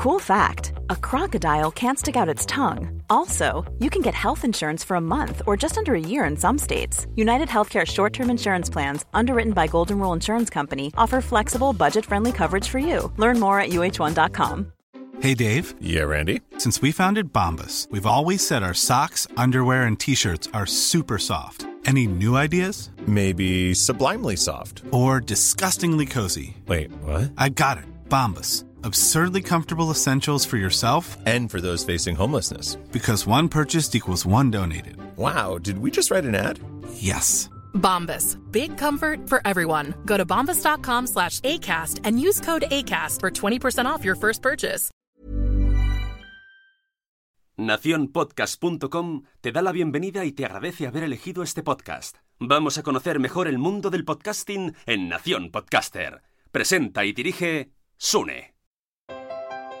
Cool fact a crocodile can't stick out its tongue. Also, you can get health insurance for a month or just under a year in some states. United Healthcare short term insurance plans, underwritten by Golden Rule Insurance Company, offer flexible, budget friendly coverage for you. Learn more at uh1.com. Hey, Dave. Yeah, Randy. Since we founded Bombus, we've always said our socks, underwear, and t shirts are super soft. Any new ideas? Maybe sublimely soft. Or disgustingly cozy? Wait, what? I got it. Bombus. Absurdly comfortable essentials for yourself and for those facing homelessness. Because one purchased equals one donated. Wow, did we just write an ad? Yes. Bombas. Big comfort for everyone. Go to bombas.com slash ACAST and use code ACAST for 20% off your first purchase. Naciónpodcast.com te da la bienvenida y te agradece haber elegido este podcast. Vamos a conocer mejor el mundo del podcasting en Nación Podcaster. Presenta y dirige Sune.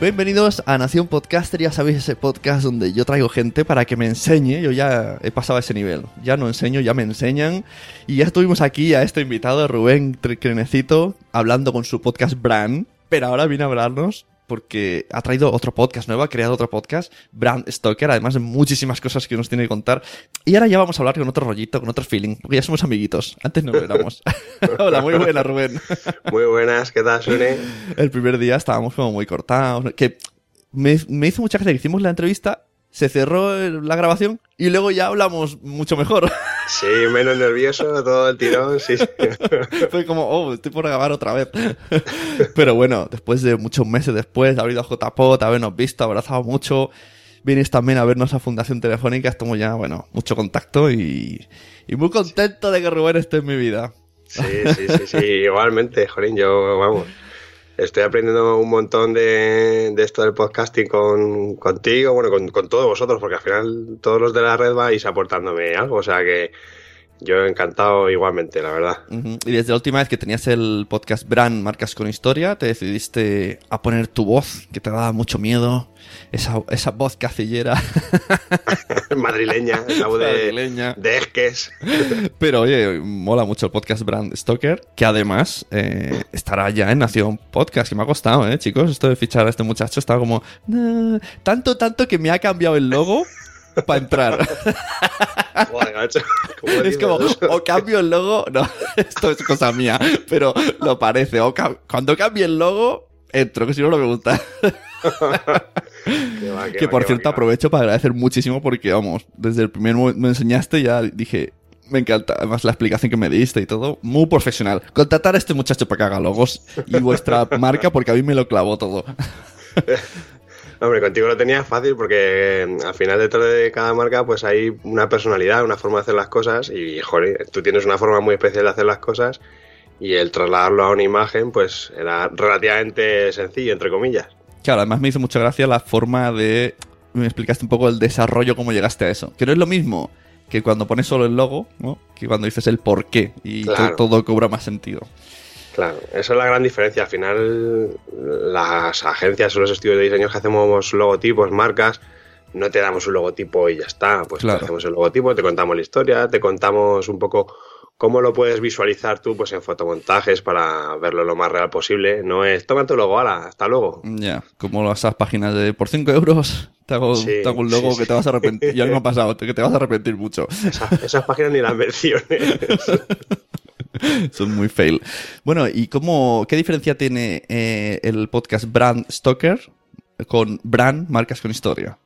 Bienvenidos a Nación Podcaster, ya sabéis ese podcast donde yo traigo gente para que me enseñe, yo ya he pasado a ese nivel, ya no enseño, ya me enseñan. Y ya estuvimos aquí a este invitado, Rubén Crenecito, hablando con su podcast Brand, pero ahora viene a hablarnos porque ha traído otro podcast nuevo, ha creado otro podcast, Brand Stoker, además de muchísimas cosas que nos tiene que contar. Y ahora ya vamos a hablar con otro rollito, con otro feeling, porque ya somos amiguitos. Antes no lo éramos. Hola, muy buena, Rubén. muy buenas, ¿qué tal, Sune? El primer día estábamos como muy cortados. Que me, me hizo mucha gracia que hicimos la entrevista se cerró la grabación y luego ya hablamos mucho mejor. Sí, menos nervioso, todo el tirón, sí. Fue como, oh, estoy por grabar otra vez. Pero bueno, después de muchos meses después de haber ido a JPOT, habernos visto, abrazado mucho, vienes también a vernos a Fundación Telefónica, estamos ya, bueno, mucho contacto y, y muy contento de que Rubén esté en mi vida. Sí, sí, sí, sí, igualmente, Jorín, yo, vamos estoy aprendiendo un montón de, esto del podcasting con, contigo, bueno, con, todos vosotros, porque al final todos los de la red vais aportándome algo, o sea que yo encantado igualmente, la verdad. Y desde la última vez que tenías el podcast Brand Marcas con Historia, te decidiste a poner tu voz, que te daba mucho miedo, esa, esa voz cacillera. Madrileña, esa voz de, de esques. Pero oye, mola mucho el podcast Brand Stoker, que además eh, estará ya en Nación Podcast, que me ha costado, ¿eh, chicos? Esto de fichar a este muchacho estaba como... tanto, tanto que me ha cambiado el logo para entrar. es como, o cambio el logo, no, esto es cosa mía, pero lo parece. O cuando cambie el logo, entro, que si no, no me gusta. que por cierto, aprovecho para agradecer muchísimo porque, vamos, desde el primer momento me enseñaste, ya dije, me encanta. Además, la explicación que me diste y todo, muy profesional. Contratar a este muchacho para que haga logos y vuestra marca porque a mí me lo clavó todo. Hombre, contigo lo tenía fácil porque mm, al final detrás de cada marca pues hay una personalidad, una forma de hacer las cosas y, joder, tú tienes una forma muy especial de hacer las cosas y el trasladarlo a una imagen pues era relativamente sencillo, entre comillas. Claro, además me hizo mucha gracia la forma de... Me explicaste un poco el desarrollo, cómo llegaste a eso. Que no es lo mismo que cuando pones solo el logo, ¿no? Que cuando dices el por qué y todo cobra más sentido. Claro, esa es la gran diferencia. Al final, las agencias o los estudios de diseño que hacemos logotipos, marcas, no te damos un logotipo y ya está. Pues te hacemos el logotipo, te contamos la historia, te contamos un poco cómo lo puedes visualizar tú pues en fotomontajes para verlo lo más real posible. No es, toma tu logo, ala, hasta luego. Ya, como esas páginas de por 5 euros te hago, un logo que te vas a arrepentir. ya me ha pasado, que te vas a arrepentir mucho. esas páginas ni las menciones. Son muy fail. Bueno, ¿y cómo, qué diferencia tiene eh, el podcast Brand Stoker con Brand Marcas con Historia?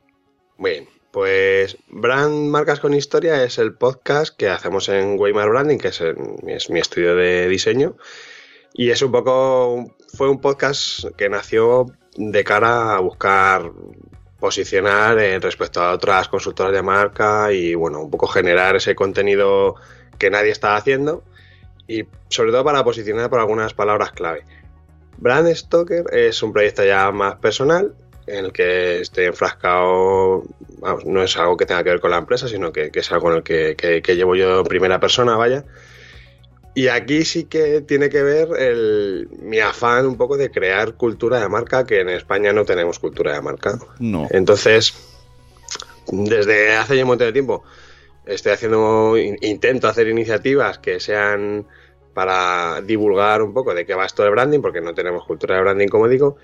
Bien, pues Brand Marcas con Historia es el podcast que hacemos en Weimar Branding, que es, mi estudio de diseño. Y es un poco, fue un podcast que nació de cara a buscar posicionar respecto a otras consultoras de marca y bueno, un poco generar ese contenido que nadie está haciendo y sobre todo para posicionar por algunas palabras clave. Brand Stoker es un proyecto ya más personal en el que estoy enfrascado vamos, no es algo que tenga que ver con la empresa, sino que, que es algo en el que, que- que llevo yo en primera persona, vaya. Y aquí sí que tiene que ver el, mi afán un poco de crear cultura de marca, que en España no tenemos cultura de marca. No. Entonces, desde hace ya un montón de tiempo, estoy haciendo, in- intento hacer iniciativas que sean para divulgar un poco de qué va esto de branding, porque no tenemos cultura de branding, como digo.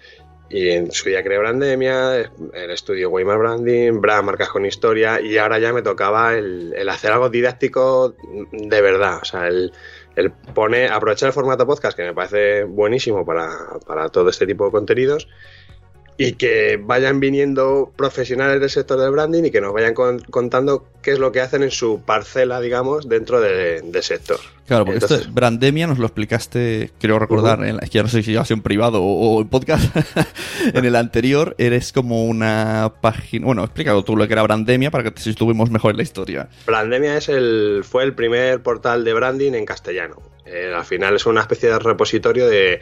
Y en su día creé Brandemia, el estudio Weimar Branding, Brand Marcas con Historia, y ahora ya me tocaba el, el hacer algo didáctico de verdad. O sea, el, el poner, aprovechar el formato podcast, que me parece buenísimo para, para todo este tipo de contenidos, y que vayan viniendo profesionales del sector del branding y que nos vayan con- contando qué es lo que hacen en su parcela, digamos, dentro de- del sector. Claro, porque Entonces- esto, Brandemia nos lo explicaste, creo recordar, en la- es que ya no sé si sido en privado o, o en podcast. en el anterior eres como una página. Bueno, explícalo tú lo que era Brandemia para que si estuvimos mejor en la historia. Brandemia es el, fue el primer portal de branding en castellano. Eh, al final es una especie de repositorio de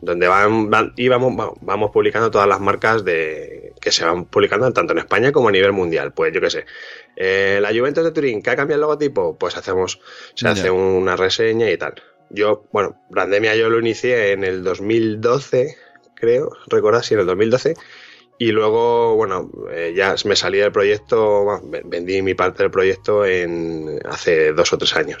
donde van, van- y vamos, va- vamos publicando todas las marcas de que se van publicando tanto en España como a nivel mundial. Pues yo qué sé, eh, la Juventus de Turín, que ha cambiado el logotipo, pues hacemos, se hace una reseña y tal. Yo, bueno, Brandemia yo lo inicié en el 2012, creo, recordad, sí, en el 2012. Y luego, bueno, eh, ya me salí del proyecto, vendí mi parte del proyecto en hace dos o tres años.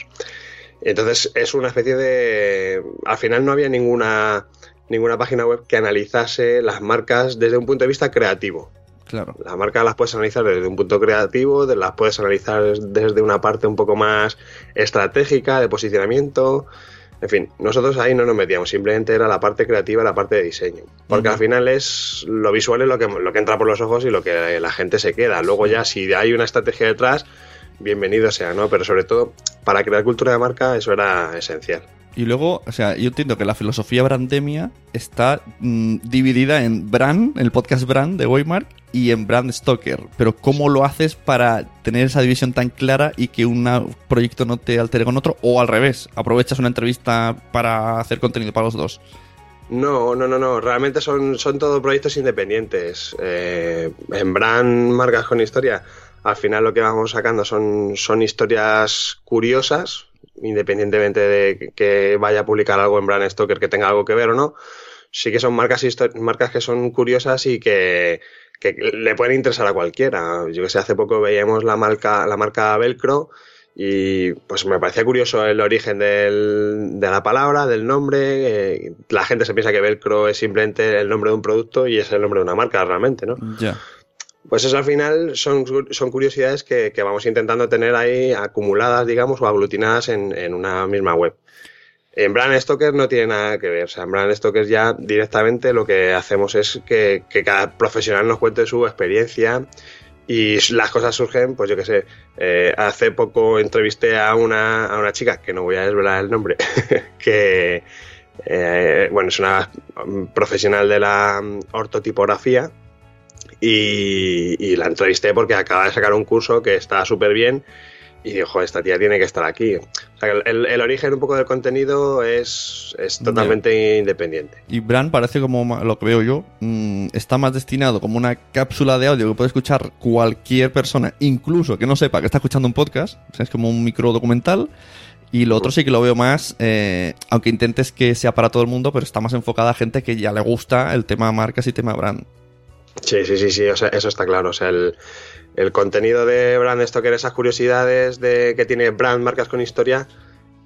Entonces es una especie de... Al final no había ninguna, ninguna página web que analizase las marcas desde un punto de vista creativo. Claro. Las marcas las puedes analizar desde un punto creativo, las puedes analizar desde una parte un poco más estratégica, de posicionamiento. En fin, nosotros ahí no nos metíamos, simplemente era la parte creativa, la parte de diseño. Porque al final es lo visual es lo que, lo que entra por los ojos y lo que la gente se queda. Luego ya si hay una estrategia detrás, bienvenido sea, ¿no? Pero sobre todo, para crear cultura de marca eso era esencial. Y luego, o sea, yo entiendo que la filosofía Brandemia está mm, dividida en Brand, el podcast Brand de Waymark, y en Brand Stoker. Pero ¿cómo lo haces para tener esa división tan clara y que un proyecto no te altere con otro? O al revés, aprovechas una entrevista para hacer contenido para los dos. No, no, no, no. Realmente son, son todos proyectos independientes. Eh, en Brand Marcas con Historia, al final lo que vamos sacando son, son historias curiosas, independientemente de que- vaya a publicar algo en Brand Stoker que tenga algo que ver o no. Sí que son marcas, marcas que son curiosas y que, que le pueden interesar a cualquiera. Yo que sé, hace poco veíamos la marca, la marca Velcro y pues me parecía curioso el origen del- de la palabra, del nombre. eh, la gente se piensa que Velcro es simplemente el nombre de un producto y es el nombre de una marca realmente, ¿no? Ya. Pues eso al final son, son curiosidades que, que vamos intentando tener ahí acumuladas, digamos, o aglutinadas en, en una misma web. En Brand Stoker no tiene nada que ver. Sea, en Brand Stoker ya directamente lo que hacemos es que, que cada profesional nos cuente su experiencia y las cosas surgen, pues yo qué sé. eh, hace poco entrevisté a una, a una chica, que no voy a desvelar el nombre, que, eh, bueno, es una profesional de la ortotipografía y, y la entrevisté porque acaba de sacar un curso que está súper bien y dijo, esta tía tiene que estar aquí. O sea, el, el origen un poco del contenido es, es totalmente independiente. Y Brand parece como lo que veo yo, mm, está más destinado como una cápsula de audio que puede escuchar cualquier persona, incluso que no sepa que está escuchando un podcast, o sea, es como un micro documental. Y lo otro sí que lo veo más, eh, aunque intentes que sea para todo el mundo, pero está más enfocada a gente que ya le gusta el tema marcas y tema brand. Sí, sí, sí, sí, o sea, eso está claro. O sea, el, el contenido de Brand Stoker, esas curiosidades de que tiene Brand, marcas con historia,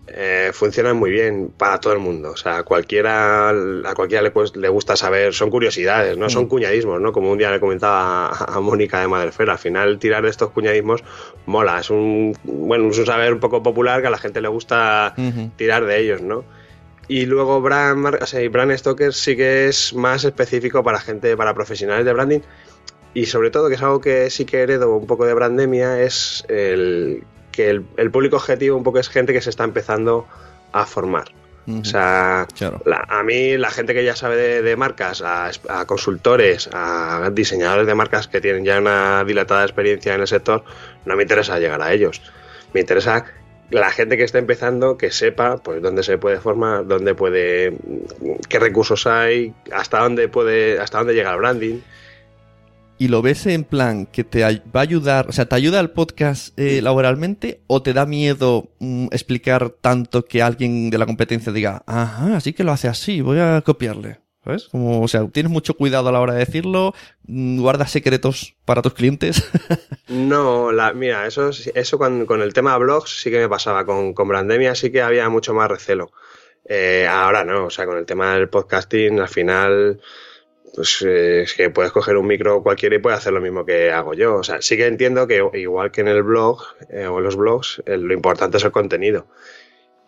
eh, funcionan muy bien para todo el mundo. O sea, a cualquiera, a cualquiera le, pues, le gusta saber, son curiosidades, no son Mm. cuñadismos, ¿no? Como un día le comentaba a, a Mónica de Madrefera, al final tirar de estos cuñadismos mola, es un, bueno, es un saber un poco popular que a la gente le gusta tirar de ellos, ¿no? Y luego Brand, o sea, y Brand Stoker sí que es más específico para gente, para profesionales de branding. Y sobre todo, que es algo que sí que heredo un poco de Brandemia, es el que el, el público objetivo un poco es gente que se está empezando a formar. Ujú. O sea, Claro. la- a mí la gente que ya sabe de, de marcas, a, a consultores, a diseñadores de marcas que tienen ya una dilatada experiencia en el sector, no me interesa llegar a ellos. Me interesa la gente que está empezando que sepa pues dónde se puede formar, dónde puede, qué recursos hay, hasta dónde puede, hasta dónde llega el branding. y lo ves en plan que te va a ayudar, o sea, ¿te ayuda el podcast eh, laboralmente o te da miedo mm, explicar tanto que alguien de la competencia diga, ajá, así que lo hace así, voy a copiarle? ¿Sabes? Como, o sea, tienes mucho cuidado a la hora de decirlo, mm, guardas secretos para tus clientes. No, la, mira, eso, eso con, con el tema blogs sí que me pasaba. Con, con Brandemia sí que había mucho más recelo. Eh, ahora no, o sea, con el tema del podcasting, al final, pues eh, es que puedes coger un micro cualquiera y puedes hacer lo mismo que hago yo. O sea, sí que entiendo que igual que en el blog eh, o en los blogs, eh, lo importante es el contenido.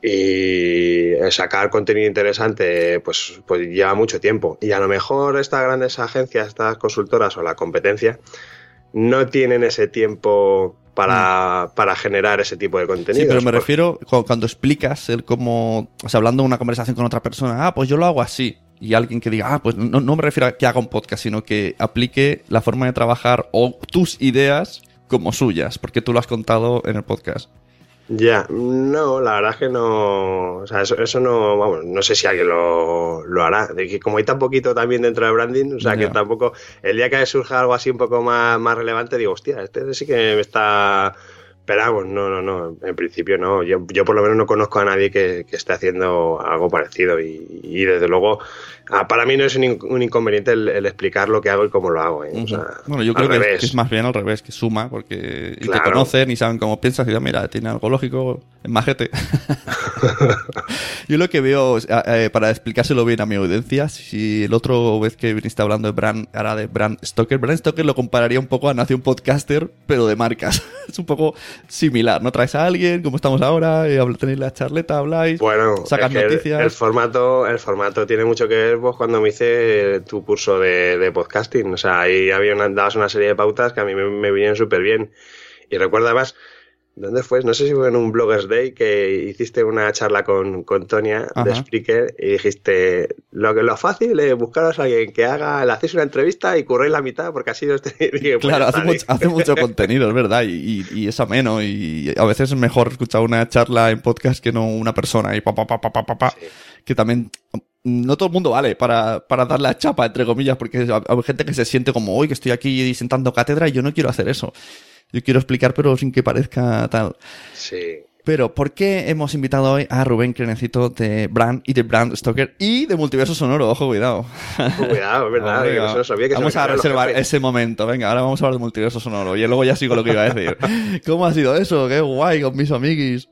Y sacar contenido interesante, pues, pues lleva mucho tiempo. Y a lo mejor estas grandes agencias, estas consultoras o la competencia, no tienen ese tiempo para, para generar ese tipo de contenido. Sí, pero me refiero cu- cuando explicas el cómo, o sea, hablando de una conversación con otra persona, ah, pues yo lo hago así. Y alguien que diga, ah, pues no, no me refiero a que haga un podcast, sino que aplique la forma de trabajar o tus ideas como suyas, porque tú lo has contado en el podcast. Ya, no, la verdad es que no. O sea, eso, eso no. Vamos, no sé si alguien lo, lo hará. De que como hay tan poquito también dentro de branding, o sea, que tampoco. El día que surja algo así un poco más, más relevante, digo, hostia, este sí que me está. Pero vamos, no, no, no. En principio no. Yo, yo por lo menos no conozco a nadie que, que esté haciendo algo parecido. Y, y desde luego, ah, para mí no es un, un inconveniente el, el explicar lo que hago y cómo lo hago. ¿eh? O sea, Bueno, yo creo que es, que es más bien al revés, que suma, porque y te Claro. conocen y saben cómo piensas y dicen, mira, tiene algo lógico, es majete. yo lo que veo, eh, para explicárselo bien a mi audiencia, si el otro vez que viniste hablando de Brand, ahora de Brand Stoker, Brand Stoker lo compararía un poco a Nación Podcaster, pero de marcas. es un poco similar, ¿no? Traes a alguien, como estamos ahora, y habl- tenéis la charleta, habláis, Bueno, sacas es que el- noticias. El, formato, el formato tiene mucho que ver pues, cuando me hice tu curso de, de podcasting. O sea, ahí había una, dabas una serie de pautas que a mí me, me vinieron súper bien. Y recuerdo además, ¿dónde fue? No sé si fue en un Bloggers Day que hiciste una charla con, con Tonia de. Spreaker y dijiste, lo, que lo fácil es buscaros a alguien que haga, le hacéis una entrevista y curréis la mitad porque así. Dije, pues Claro, hace mucho, hace mucho contenido, es verdad, y, y- y es ameno, y a veces es mejor escuchar una charla en podcast que no una persona, y pa, pa, pa, pa, pa, pa, pa, que también no todo el mundo vale para, para dar la chapa, entre comillas, porque hay hay gente que se siente como, hoy que estoy aquí sentando cátedra y yo no quiero hacer eso. Yo quiero explicar, pero sin que parezca tal. Sí. Pero, ¿por qué hemos invitado hoy a Rubén Crenecito de Brand y de Brand Stoker y de Multiverso Sonoro? Ojo, cuidado. Cuidado, es verdad, se lo sabía que vamos a reservar ese momento. Venga, ahora vamos a hablar de multiverso sonoro. Y luego ya sigo lo que iba a decir. ¿Cómo ha sido eso? Qué guay con mis amiguis.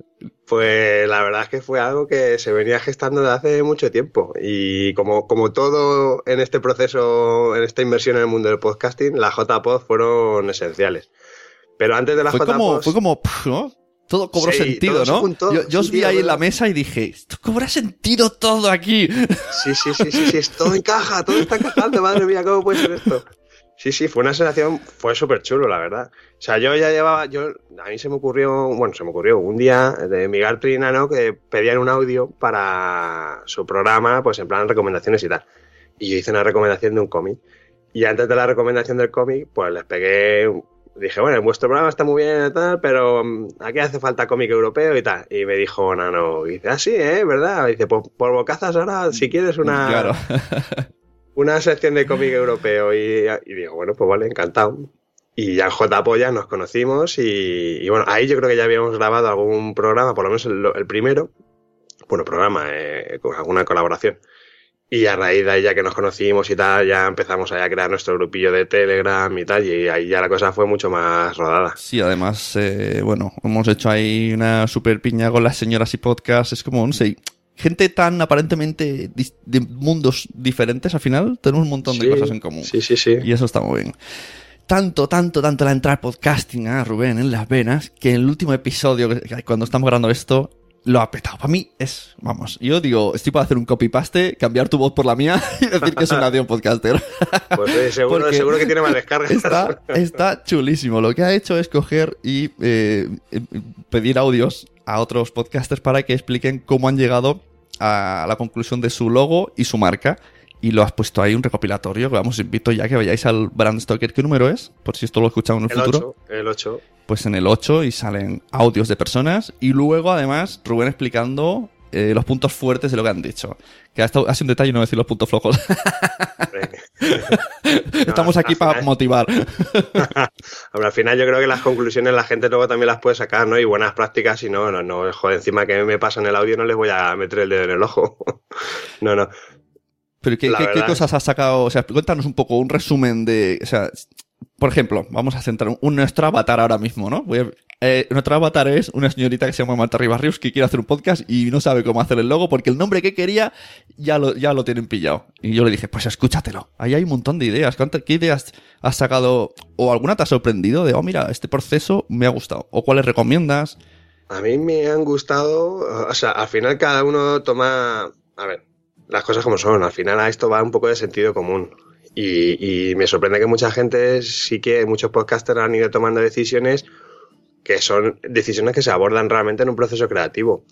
Pues la verdad es que fue algo que se venía gestando desde hace mucho tiempo. Y como, como todo en este proceso, en esta inversión en el mundo del podcasting, las JPod fueron esenciales. Pero antes de las Fue como, fue como, pf, ¿no? Todo cobró Sí, sentido, todo ¿no? juntó, yo yo os vi ahí en la mesa y dije, esto cobra sentido todo aquí. Sí, sí, sí, sí, sí, todo encaja, todo está encajando, madre mía, ¿cómo puede ser esto? Sí, sí, fue una sensación, fue súper chulo, la verdad. O sea, yo ya llevaba, yo, a mí se me ocurrió, bueno, se me ocurrió un día de Miguel Trinano que pedían un audio para su programa, pues en plan recomendaciones y tal. Y yo hice una recomendación de un cómic. Y antes de la recomendación del cómic, pues les pegué, dije, bueno, vuestro programa está muy bien y tal, pero mm, aquí hace falta cómic europeo y tal. Y me dijo Nano, y dice, ah, sí, ¿eh? ¿Verdad? Y dice, pues por bocazas ahora, si quieres una, Claro. una sección de cómic europeo. Y, y digo, bueno, pues vale, encantado. Y ya en JPO ya nos conocimos y, y bueno, ahí yo creo que ya habíamos grabado algún programa, por lo menos el, el primero, bueno, programa, eh, con alguna colaboración. Y a raíz de ahí ya que nos conocimos y tal, ya empezamos a crear nuestro grupillo de Telegram y tal, y ahí ya la cosa fue mucho más rodada. Sí, además, eh, bueno, hemos hecho ahí una super piña con las señoras y podcast. Es como, no sé, gente tan aparentemente de mundos diferentes, al final tenemos un montón de Sí, cosas en común. Sí, sí, sí. Y eso está muy bien. Tanto, tanto, tanto la entrada podcasting a Rubén en las venas, que en el último episodio, cuando estamos grabando esto, lo ha petado. Para mí es, vamos, yo digo, estoy para hacer un copy-paste, cambiar tu voz por la mía y decir que es un nación podcaster. Pues eh, seguro, seguro que tiene más descargas. Está, está chulísimo. Lo que ha hecho es coger y eh, pedir audios a otros podcasters para que expliquen cómo han llegado a la conclusión de su logo y su marca. Y lo has puesto ahí un recopilatorio. Vamos, invito ya que vayáis al Brand Stoker. ¿Qué número es? Por si esto lo escuchamos en el, El futuro. 8, el 8. Pues en el 8 y salen audios de personas. Y luego, además, Rubén explicando eh, los puntos fuertes de lo que han dicho. Que ha, sido un detalle no decir los puntos flojos. Estamos aquí para motivar. Hombre, al final yo creo que las conclusiones la gente luego también las puede sacar, ¿no? Y buenas prácticas, y no, no, no, joder, encima que me pasa en el audio no les voy a meter el dedo en el ojo. no, no. Pero ¿qué, ¿qué, cosas has sacado? O sea, cuéntanos un poco un resumen de. O sea, por ejemplo, vamos a centrar un, nuestro avatar ahora mismo, ¿no? Voy a, eh, nuestro avatar es una señorita que se llama Marta que quiere hacer un podcast y no sabe cómo hacer el logo porque el nombre que quería ya lo, ya lo tienen pillado. Y yo le dije, pues escúchatelo. Ahí hay un montón de ideas. ¿Qué ideas has sacado? ¿O alguna te ha sorprendido de, oh, mira, este proceso me ha gustado? ¿O cuáles recomiendas? A mí me han gustado, o sea, al final cada uno toma, a ver, las cosas como son, al final a esto va un poco de sentido común. Y, y me sorprende que mucha gente, sí que muchos podcasters han ido tomando decisiones que son decisiones que se abordan realmente en un proceso creativo.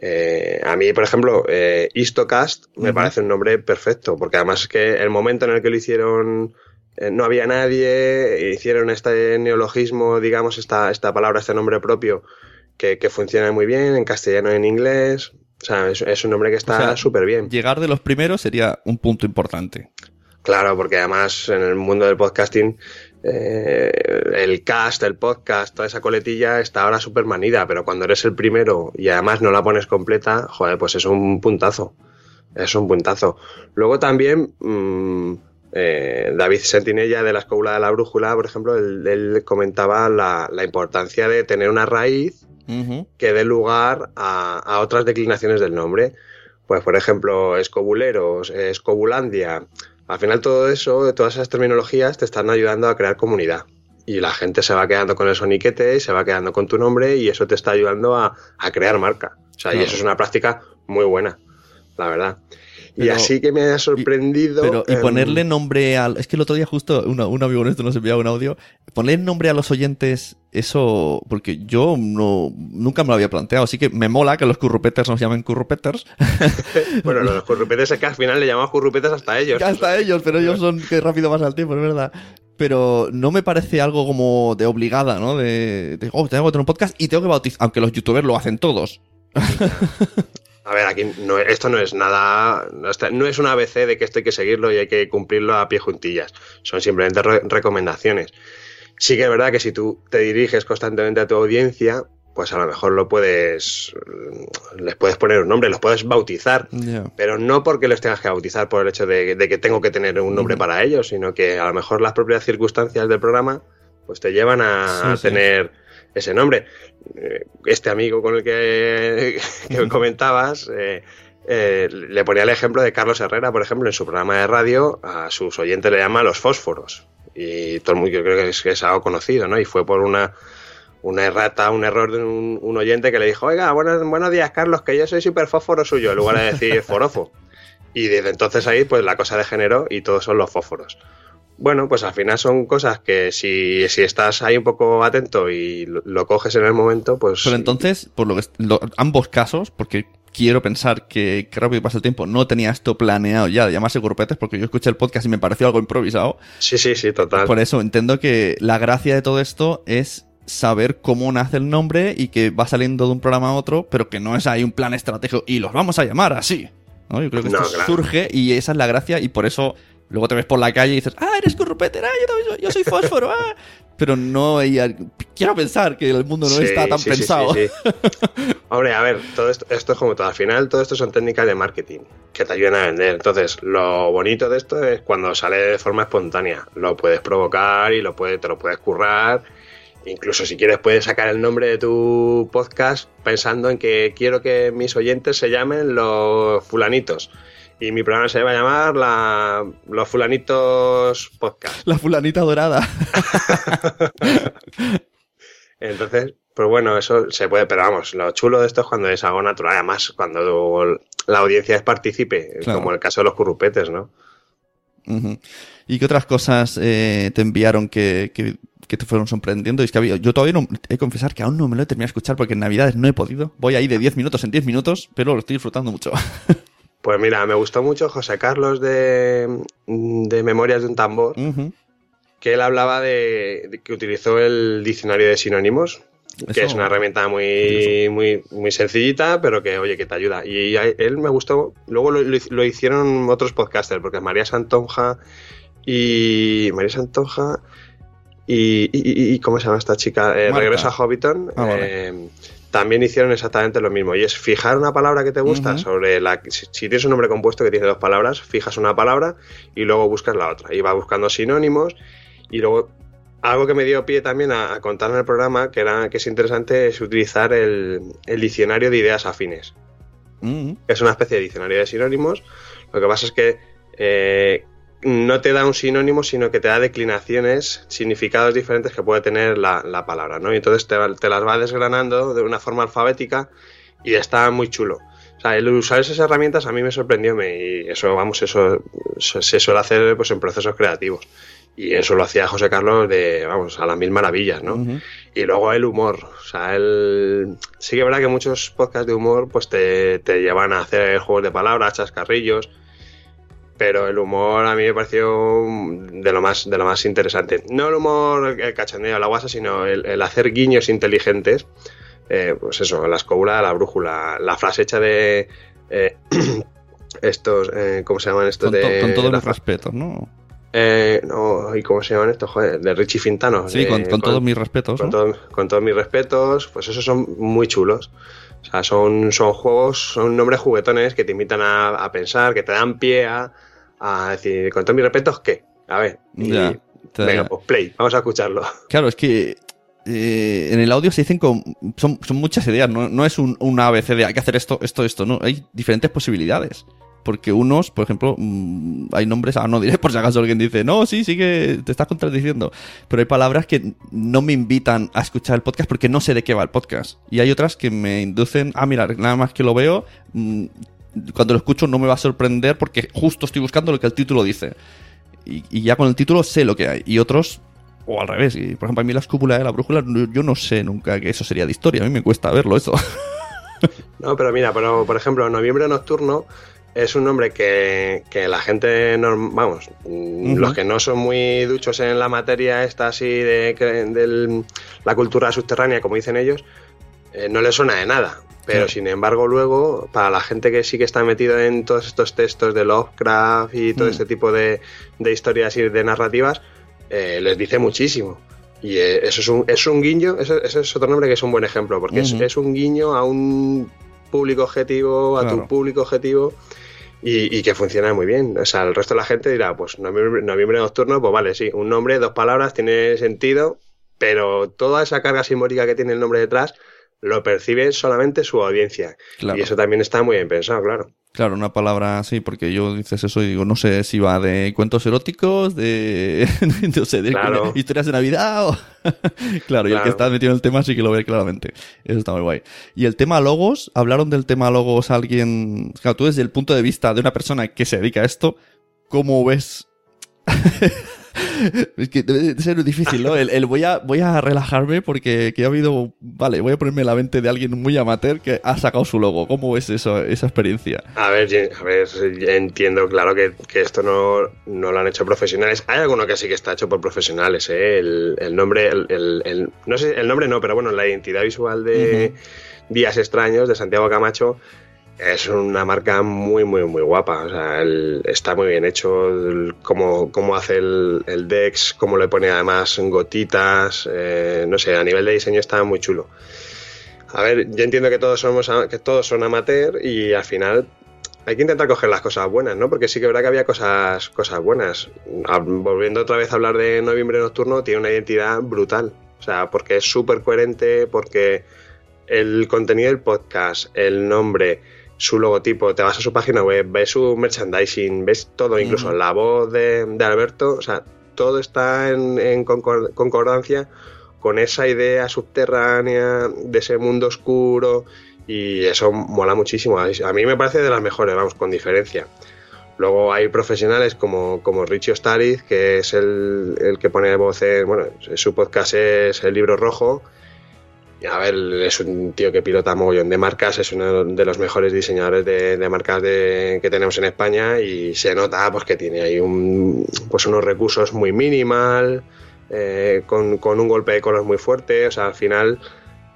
Eh, a mí, por ejemplo, eh, Istocast me parece un nombre perfecto, porque además es que el momento en el que lo hicieron eh, no había nadie, hicieron este neologismo, digamos, esta, esta palabra, este nombre propio, que, funciona muy bien en castellano y en inglés. O sea, es, un nombre que está súper bien. Llegar de los primeros sería un punto importante. Claro, porque además en el mundo del podcasting eh, el cast, el podcast, toda esa coletilla está ahora súper manida, pero cuando eres el primero y además no la pones completa, joder, pues es un puntazo. Es un puntazo. Luego también mm, eh, David Sentinella de la Escuela de la Brújula, por ejemplo, él, comentaba la, importancia de tener una raíz que dé lugar a, a, otras declinaciones del nombre. Pues, por ejemplo, escobuleros, escobulandia, al final todo eso, todas esas terminologías te están ayudando a crear comunidad. Y la gente se va quedando con el soniquete, se va quedando con tu nombre y eso te está ayudando a, crear marca. O sea, y eso es una práctica muy buena, la verdad y así que me ha sorprendido. Pero, y ponerle nombre al. Es que el otro día, justo, un amigo nuestro nos enviaba un audio. Poner nombre a los oyentes, eso. Porque yo no, nunca me lo había planteado. Así que me mola que los currupeters nos llamen currupeters. bueno, los currupeters es que al final le llamamos currupeters hasta ellos. Hasta ellos, pero ellos son que rápido más al tiempo, es verdad pero no me parece algo como de obligada, ¿no? De, de oh, tengo que tener un podcast y tengo que bautizar, aunque los youtubers lo hacen todos. A ver, aquí no, esto no es nada, no es un ABC de que esto hay que seguirlo y hay que cumplirlo a pie juntillas. Son simplemente recomendaciones. Sí que es verdad que si tú te diriges constantemente a tu audiencia, pues a lo mejor lo puedes, les puedes poner un nombre, los puedes bautizar, pero no porque los tengas que bautizar por el hecho de, que tengo que tener un nombre para ellos, sino que a lo mejor las propias circunstancias del programa pues te llevan a, tener ese nombre. Eh, este amigo con el que, comentabas eh, eh, le ponía el ejemplo de Carlos Herrera, por ejemplo, en su programa de radio, a sus oyentes le llama los fósforos. Y todo el mundo, yo creo que es, algo conocido, ¿no? Y fue por una, una errata, un error de un, oyente que le dijo, oiga, buenos, buenos días, Carlos, que yo soy súper fósforo suyo, en lugar de decir forofo. Y desde entonces ahí, pues la cosa degeneró y todos son los fósforos. Bueno, pues al final son cosas que si, si estás ahí un poco atento y lo, coges en el momento, pues... Pero entonces, por lo que ambos casos, porque quiero pensar que, que rápido pasa el tiempo, no tenía esto planeado ya de llamarse grupetes, porque yo escuché el podcast y me pareció algo improvisado. Sí, sí, sí, total. Por eso entiendo que la gracia de todo esto es saber cómo nace el nombre y que va saliendo de un programa a otro, pero que no es ahí un plan estratégico y los vamos a llamar así. ¿no? Yo creo que esto surge y esa es la gracia y por eso Luego te ves por la calle y dices, ah, eres currupeter, ah, yo, yo soy fósforo, ah. Pero no, quiero pensar que el mundo no está tan pensado. Sí, Hombre, a ver, todo esto, esto es como todo. Al final, todo esto son técnicas de marketing que te ayudan a vender. Entonces, lo bonito de esto es cuando sale de forma espontánea. Lo puedes provocar y lo puedes, te lo puedes currar. Incluso si quieres puedes sacar el nombre de tu podcast pensando en que quiero que mis oyentes se llamen los fulanitos y mi programa se va a llamar la, Los Fulanitos Podcast. La Fulanita Dorada. Entonces, pues bueno, eso se puede, pero vamos, lo chulo de esto es cuando es algo natural, además cuando la audiencia es partícipe, como el caso de los currupetes, ¿no? ¿Y qué otras cosas eh, te enviaron que, te fueron sorprendiendo? es que había, yo todavía no, he confesar que aún no me lo he terminado de escuchar porque en Navidades no he podido. Voy ahí de 10 minutos en 10 minutos, pero lo estoy disfrutando mucho. Pues mira, me gustó mucho José Carlos de, Memorias de un Tambor, que él hablaba de, que utilizó el diccionario de sinónimos que es una herramienta muy, muy, muy sencillita, pero que, oye, que te ayuda. Y a él me gustó. Luego lo, lo- lo hicieron otros podcasters, porque María Santonja y. María Santonja y. y- ¿Cómo se llama esta chica? Eh. Regresa a Hobbiton. Ah, vale. eh, también hicieron exactamente lo mismo. Y es fijar una palabra que te gusta sobre la. Si, si tienes un nombre compuesto que tiene dos palabras, fijas una palabra y luego buscas la otra. Y va buscando sinónimos y luego algo que me dio pie también a, a contar en el programa, que, era, que es interesante, es utilizar el, el diccionario de ideas afines. Mm, Es una especie de diccionario de sinónimos. Lo que pasa es que eh, no te da un sinónimo, sino que te da declinaciones, significados diferentes que puede tener la, la palabra, ¿no? Y entonces te, te las va desgranando de una forma alfabética y está muy chulo. O sea, el usar esas herramientas a mí me sorprendió me- y eso, vamos, eso se, suele hacer pues, en procesos creativos. Y eso lo hacía José Carlos de, vamos, a las mil maravillas, ¿no? ujú. Y luego el humor. O sea, el... sí que es verdad que muchos podcasts de humor pues te, te llevan a hacer juegos de palabras, chascarrillos. Pero el humor a mí me pareció de lo más, de lo más interesante. No el humor, el cachondeo, la guasa, sino el, el hacer guiños inteligentes. Eh, pues eso, la escobula, la brújula, la frase hecha de eh, estos, eh, ¿cómo se llaman estos? Con, to- de, con todos mis respetos, ¿no? eh, no, ¿y cómo se llaman estos? Joder, de Richie Fintano. Sí, de- con, con todos mis respetos, con, ¿no? todo- con todos mis respetos, pues esos son muy chulos. O sea, son, son juegos, son nombres juguetones que te invitan a, a pensar, que te dan pie a, a decir, con todos mis respetos, ¿qué? A ver, y- Ya, te- venga, pues play, vamos a escucharlo. Claro, es que eh, en el audio se dicen con, son, son muchas ideas, no, no es un, una ABC de hay que hacer esto, esto, esto, no, hay diferentes posibilidades. Porque unos, por ejemplo, mm, hay nombres, ah, no diré por si acaso alguien dice, no, sí, sí que te estás contradiciendo. Pero hay palabras que no me invitan a escuchar el podcast porque no sé de qué va el podcast. Y hay otras que me inducen, ah, mira, nada más que lo veo, mm, cuando lo escucho no me va a sorprender porque justo estoy buscando lo que el título dice. Y, ya con el título sé lo que hay. Y otros o al revés. Por ejemplo, a mí la escúpula de la brújula, yo no sé nunca que eso sería de historia. A mí me cuesta verlo eso. No, pero mira, pero, por ejemplo, Noviembre Nocturno es un nombre que, que la gente, norm- vamos, los que no son muy duchos en la materia esta así de del- la cultura subterránea, como dicen ellos, eh, no les suena de nada. Pero sin embargo, luego, para la gente que sí que está metido en todos estos textos de Lovecraft y todo Mm. este tipo de, de historias y de narrativas, eh, les dice muchísimo. Y eh, eso es un, es un guiño, eso, eso es otro nombre que es un buen ejemplo, porque es- es, un guiño a un público objetivo, a Claro. tu público objetivo, y, y que funciona muy bien. O sea, el resto de la gente dirá, pues noviembre, noviembre nocturno, pues vale, sí, un nombre, dos palabras, tiene sentido, pero toda esa carga simbólica que tiene el nombre detrás lo percibe solamente su audiencia. Claro. Y eso también está muy bien pensado, claro. Claro, una palabra así, porque yo dices eso y digo, no sé si va de cuentos eróticos, de, no sé, de Claro. historias de Navidad o... claro, y el que Claro. está metido en el tema sí que lo ve claramente. Eso está muy guay. Y el tema logos, hablaron del tema logos alguien... Claro, tú desde el punto de vista de una persona que se dedica a esto, ¿cómo ves...? es que debe de ser difícil, ¿no? El, el voy, a, voy a relajarme porque que ha habido... Vale, voy a ponerme en la mente de alguien muy amateur que ha sacado su logo. ¿Cómo ves eso, esa experiencia? A ver, a ver, entiendo, claro, que, que esto no, no lo han hecho profesionales. Hay alguno que sí que está hecho por profesionales, ¿eh? El, el nombre, el, no sé, el nombre no, pero bueno, la identidad visual de Días Extraños de Santiago Camacho es una marca muy, muy, muy guapa. O sea, está muy bien hecho, el- cómo, hace el, el Dex, cómo le pone además gotitas, eh, no sé, a nivel de diseño está muy chulo. A ver, yo entiendo que todos somos que todos son amateur y al final hay que intentar coger las cosas buenas, ¿no? Porque sí que es verdad que había cosas, cosas buenas. Ah, Volviendo otra vez a hablar de Noviembre Nocturno, tiene una identidad brutal. O sea, porque es súper coherente, porque el contenido del podcast, el nombre, su logotipo, te vas a su página web, ves su merchandising, ves todo, incluso la voz de, de Alberto, o sea, todo está en, en concor- concordancia con esa idea subterránea de ese mundo oscuro y eso mola muchísimo. A mí me parece de las mejores, vamos, con diferencia. Luego hay profesionales como, como Richie Ostariz, que es el, el que pone voz en, bueno, su podcast es El Libro Rojo. A ver, es un tío que pilota mogollón de marcas, es uno de los mejores diseñadores de, marcas de- que tenemos en España y se nota pues que tiene ahí un, pues unos recursos muy minimal, eh, con, con un golpe de color muy fuerte, o sea, al final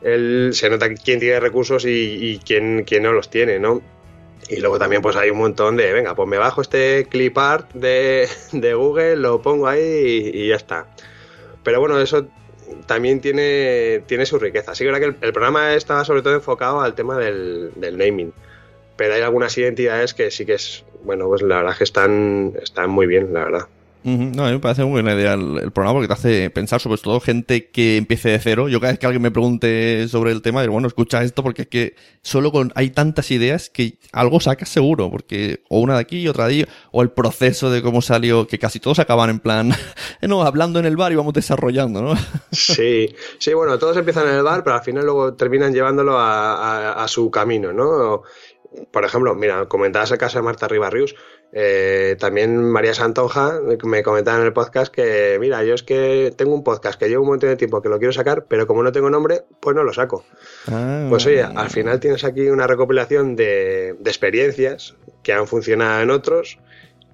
él se nota quién tiene recursos y, quién, quién no los tiene, ¿no? Y luego también pues hay un montón de, venga, pues me bajo este clip art de, de Google, lo pongo ahí y ya está. Pero bueno, eso también tiene, tiene su riqueza. Sí que verdad que el, programa estaba sobre todo enfocado al tema del, del naming. Pero hay algunas identidades que sí que es, bueno, pues la verdad que están, están muy bien, la verdad. No, a mí me parece muy buena idea el, programa porque te hace pensar, sobre todo gente que empiece de cero. Yo cada vez que alguien me pregunte sobre el tema, digo, bueno, escucha esto porque es que solo con hay tantas ideas que algo sacas seguro, porque o una de aquí y otra de allí, o el proceso de cómo salió, que casi todos acaban en plan, no, hablando en el bar y vamos desarrollando, ¿no? Sí, sí, bueno, todos empiezan en el bar, pero al final luego terminan llevándolo a, a- a su camino, ¿no? Por ejemplo, mira, comentabas el caso de Marta Ribarrius. Eh, también María Santonja me comentaba en el podcast que, mira, yo es que tengo un podcast que llevo un montón de tiempo que lo quiero sacar, pero como no tengo nombre, pues no lo saco. Ah. Pues oye, al final tienes aquí una recopilación de, de experiencias que han funcionado en otros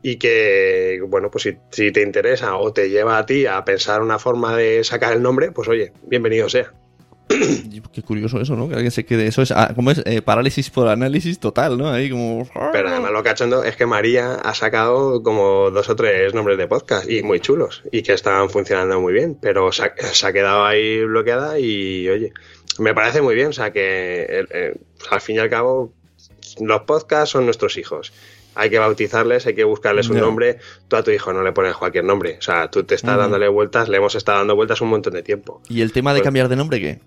y que, bueno, pues si, si te interesa o te lleva a ti a pensar una forma de sacar el nombre, pues oye, bienvenido sea. Qué curioso eso, ¿no? Que alguien se quede. Eso es, ah, ¿cómo es? Eh, parálisis por análisis total, ¿no? Ahí como. Pero además lo cachondo es que María ha sacado como dos o tres nombres de podcast y muy chulos y que estaban funcionando muy bien, pero se ha, se ha quedado ahí bloqueada y oye, me parece muy bien, o sea que eh, eh, al fin y al cabo los podcasts son nuestros hijos. Hay que bautizarles, hay que buscarles un nombre. Tú a tu hijo no le pones cualquier nombre. O sea, tú te estás dándole vueltas, le hemos estado dando vueltas un montón de tiempo. ¿Y el tema de Pues- cambiar de nombre qué?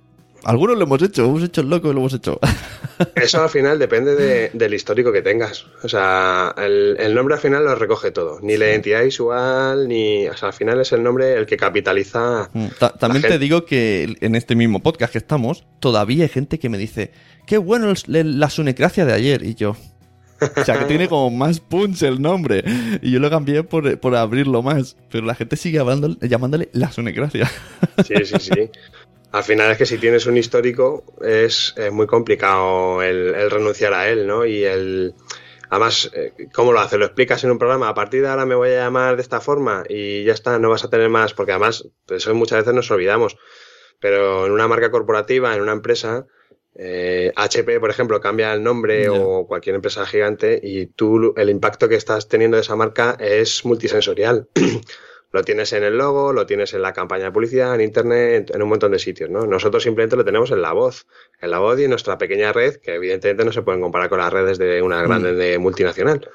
Algunos lo hemos hecho, hemos hecho el loco y lo hemos hecho. Eso al final depende de- del histórico que tengas. O sea, el, el nombre al final lo recoge todo. Ni la identidad visual, ni. O sea, al final es el nombre el que capitaliza. Mm, ta- también te gente- digo que en este mismo podcast que estamos, todavía hay gente que me dice, qué bueno el- la sunecracia de ayer. Y yo, o sea, que tiene como más punch el nombre. Y yo lo cambié por, por abrirlo más. Pero la gente sigue hablando, llamándole la sunecracia. Sí, sí, sí. Al final es que si tienes un histórico es, eh, muy complicado el, el renunciar a él, ¿no? Y el. Además, eh, ¿cómo lo haces? Lo explicas en un programa. A partir de ahora me voy a llamar de esta forma y ya está, no vas a tener más. Porque además, pues eso muchas veces nos olvidamos. Pero en una marca corporativa, en una empresa, eh, HP, por ejemplo, cambia el nombre o cualquier empresa gigante y tú el impacto que estás teniendo de esa marca es multisensorial. lo tienes en el logo, lo tienes en la campaña de publicidad, en internet, en un montón de sitios, ¿no? Nosotros simplemente lo tenemos en la voz, en la voz y en nuestra pequeña red, que evidentemente no se pueden comparar con las redes de una grande de multinacional.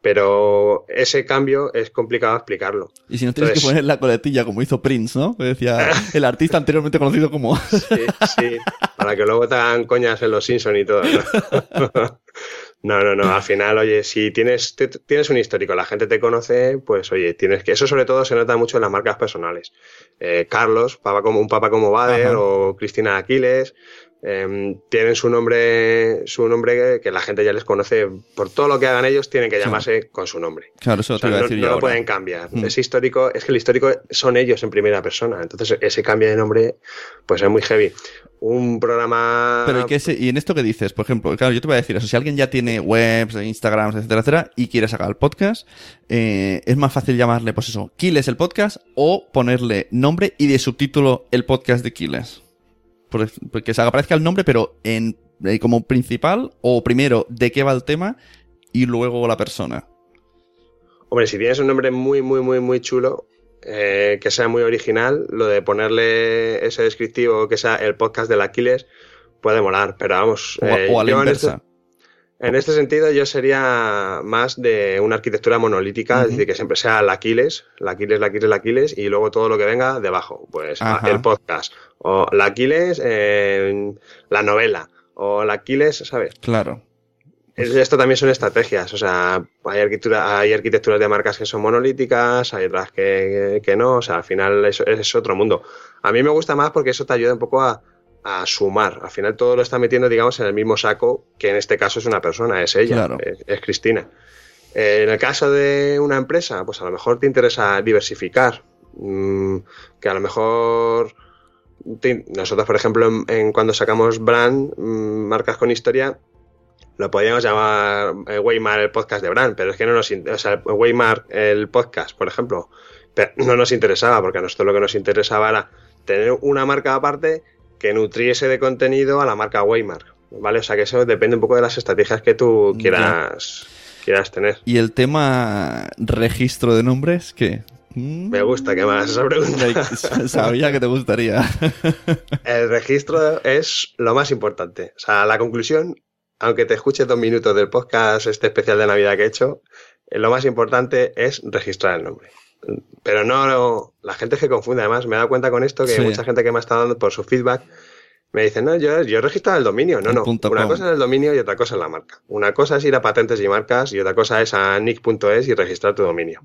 Pero ese cambio es complicado explicarlo. Y si no tienes que poner la coletilla como hizo Prince, ¿no? Que decía el artista anteriormente conocido como... Sí, sí, para que luego te hagan coñas en los Simpson y todo. ¿no? No, no, no. Al final, oye, si tienes, te- tienes un histórico, la gente te conoce, pues oye, tienes que. Eso sobre todo se nota mucho en las marcas personales. Eh, Carlos, papa como, un papa como Bader Ajá. o Cristina Aquiles, eh, tienen su nombre, su nombre que, la gente ya les conoce. Por todo lo que hagan ellos, tienen que llamarse con su nombre. Claro, eso O sea, iba a no, decir no lo pueden cambiar. Mm. Ese histórico, es que el histórico son ellos en primera persona. Entonces, ese cambio de nombre, pues es muy heavy. Un programa. Pero ¿y, y en esto que dices, por ejemplo, claro, yo te voy a decir eso, si alguien ya tiene webs, Instagrams, etcétera, etcétera, y quiere sacar el podcast, eh, es más fácil llamarle, pues eso, Kiles el podcast, o ponerle nombre y de subtítulo el podcast de Kiles. Por- Porque se aparezca el nombre, pero en eh, como principal, o primero de qué va el tema, y luego la persona. Hombre, si tienes un nombre muy, muy, muy, muy chulo, eh, que sea muy original, lo de ponerle ese descriptivo que sea el podcast del Aquiles puede molar, pero vamos. O, a- eh, o a la inversa. En este sentido, yo sería más de una arquitectura monolítica, es Ujú. decir, que siempre sea el Aquiles, el Aquiles, el Aquiles, el Aquiles, y luego todo lo que venga debajo. Pues Ajá. el podcast, o el Aquiles, eh, la novela, o el Aquiles, ¿sabes? Claro. Es- Esto también son estrategias, o sea, hay, arquitectura, hay arquitecturas de marcas que son monolíticas, hay otras que, que no, o sea, al final es, es otro mundo. A mí me gusta más porque eso te ayuda un poco a, a sumar, al final todo lo está metiendo, digamos, en el mismo saco, que en este caso es una persona, es ella, Claro. es, es Cristina. Eh, en el caso de una empresa, pues a lo mejor te interesa diversificar, mm, que a lo mejor te- nosotros, por ejemplo, en, en cuando sacamos brand, mm, marcas con historia, lo podríamos llamar eh, Weimar el podcast de Brand, pero es que no nos, o sea, Weimar el podcast, por ejemplo, pero no nos interesaba, porque a nosotros lo que nos interesaba era tener una marca aparte que nutriese de contenido a la marca Waymark, ¿vale? O sea que eso depende un poco de las estrategias que tú quieras, quieras tener. ¿Y el tema registro de nombres qué? Me gusta que me hagas esa pregunta. Sabía que te gustaría. El registro es lo más importante. O sea, la conclusión, aunque te escuches dos minutos del podcast este especial de Navidad que he hecho, eh, lo más importante es registrar el nombre. Pero no, la gente que confunde, además, me he dado cuenta con esto que Sí. mucha gente que me ha estado dando por su feedback me dicen, no, yo, yo he registrado el dominio. No, El no. Una com. cosa es el dominio y otra cosa es la marca. Una cosa es ir a patentes y marcas y otra cosa es a nick.es y registrar tu dominio.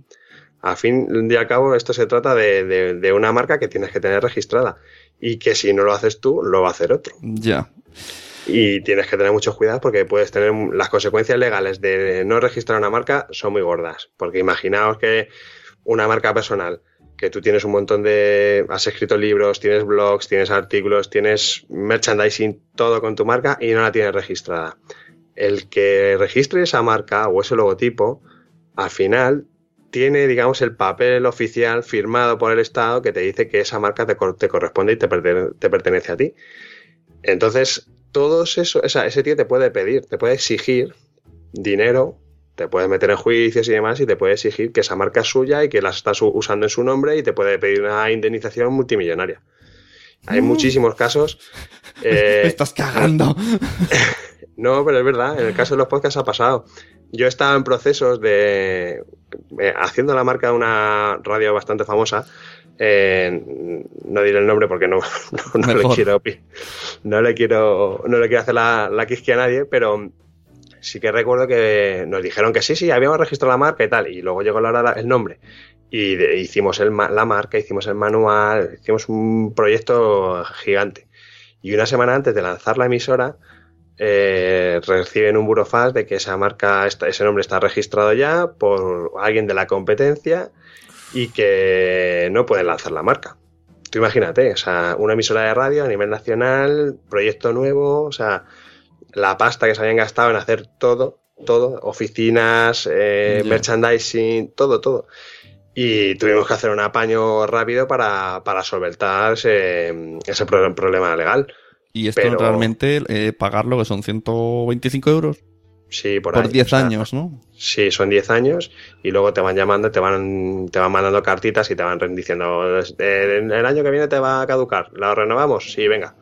A fin y al cabo, esto se trata de, de- de una marca que tienes que tener registrada y que si no lo haces tú, lo va a hacer otro. Ya. Y tienes que tener mucho cuidado porque puedes tener las consecuencias legales de no registrar una marca son muy gordas. Porque imaginaos que una marca personal, que tú tienes un montón de. has escrito libros, tienes blogs, tienes artículos, tienes merchandising, todo con tu marca y no la tienes registrada. El que registre esa marca o ese logotipo, al final tiene, digamos, el papel oficial firmado por el Estado que te dice que esa marca te, cor- te corresponde y te, te pertenece a ti. Entonces, todos eso, esa- ese tío te puede pedir, te puede exigir dinero, te puede meter en juicios y demás, y te puede exigir que esa marca es suya y que la estás usando en su nombre y te puede pedir una indemnización multimillonaria. Hay muchísimos casos. eh, Me estás cagando. no, pero es verdad, en el caso de los podcasts ha pasado. Yo estaba en procesos de. eh, haciendo la marca de una radio bastante famosa. eh, no diré el nombre porque no, no, no le quiero. No le quiero. No le quiero hacer la, la quisquia a nadie, pero sí que recuerdo que nos dijeron que sí, sí, habíamos registrado la marca y tal. Y luego llegó la hora el nombre. Y hicimos el, la marca, hicimos el manual, hicimos un proyecto gigante. Y una semana antes de lanzar la emisora, eh, reciben un burofax de que esa marca, ese nombre está registrado ya por alguien de la competencia y que no pueden lanzar la marca. Tú imagínate, o sea, una emisora de radio a nivel nacional, proyecto nuevo, o sea, la pasta que se habían gastado en hacer todo, todo, oficinas, eh, merchandising, todo, todo. Y tuvimos que hacer un apaño rápido para, para solventar ese, ese pro- problema legal. Y esto Pero- realmente, eh, pagarlo, que son 125 euros Sí, por, por ahí, 10 o sea, años, ¿no? Sí, son 10 años y luego te van llamando, te van, te van mandando cartitas y te van diciendo, "Eh, el año que viene te va a caducar, ¿la renovamos? Sí, venga.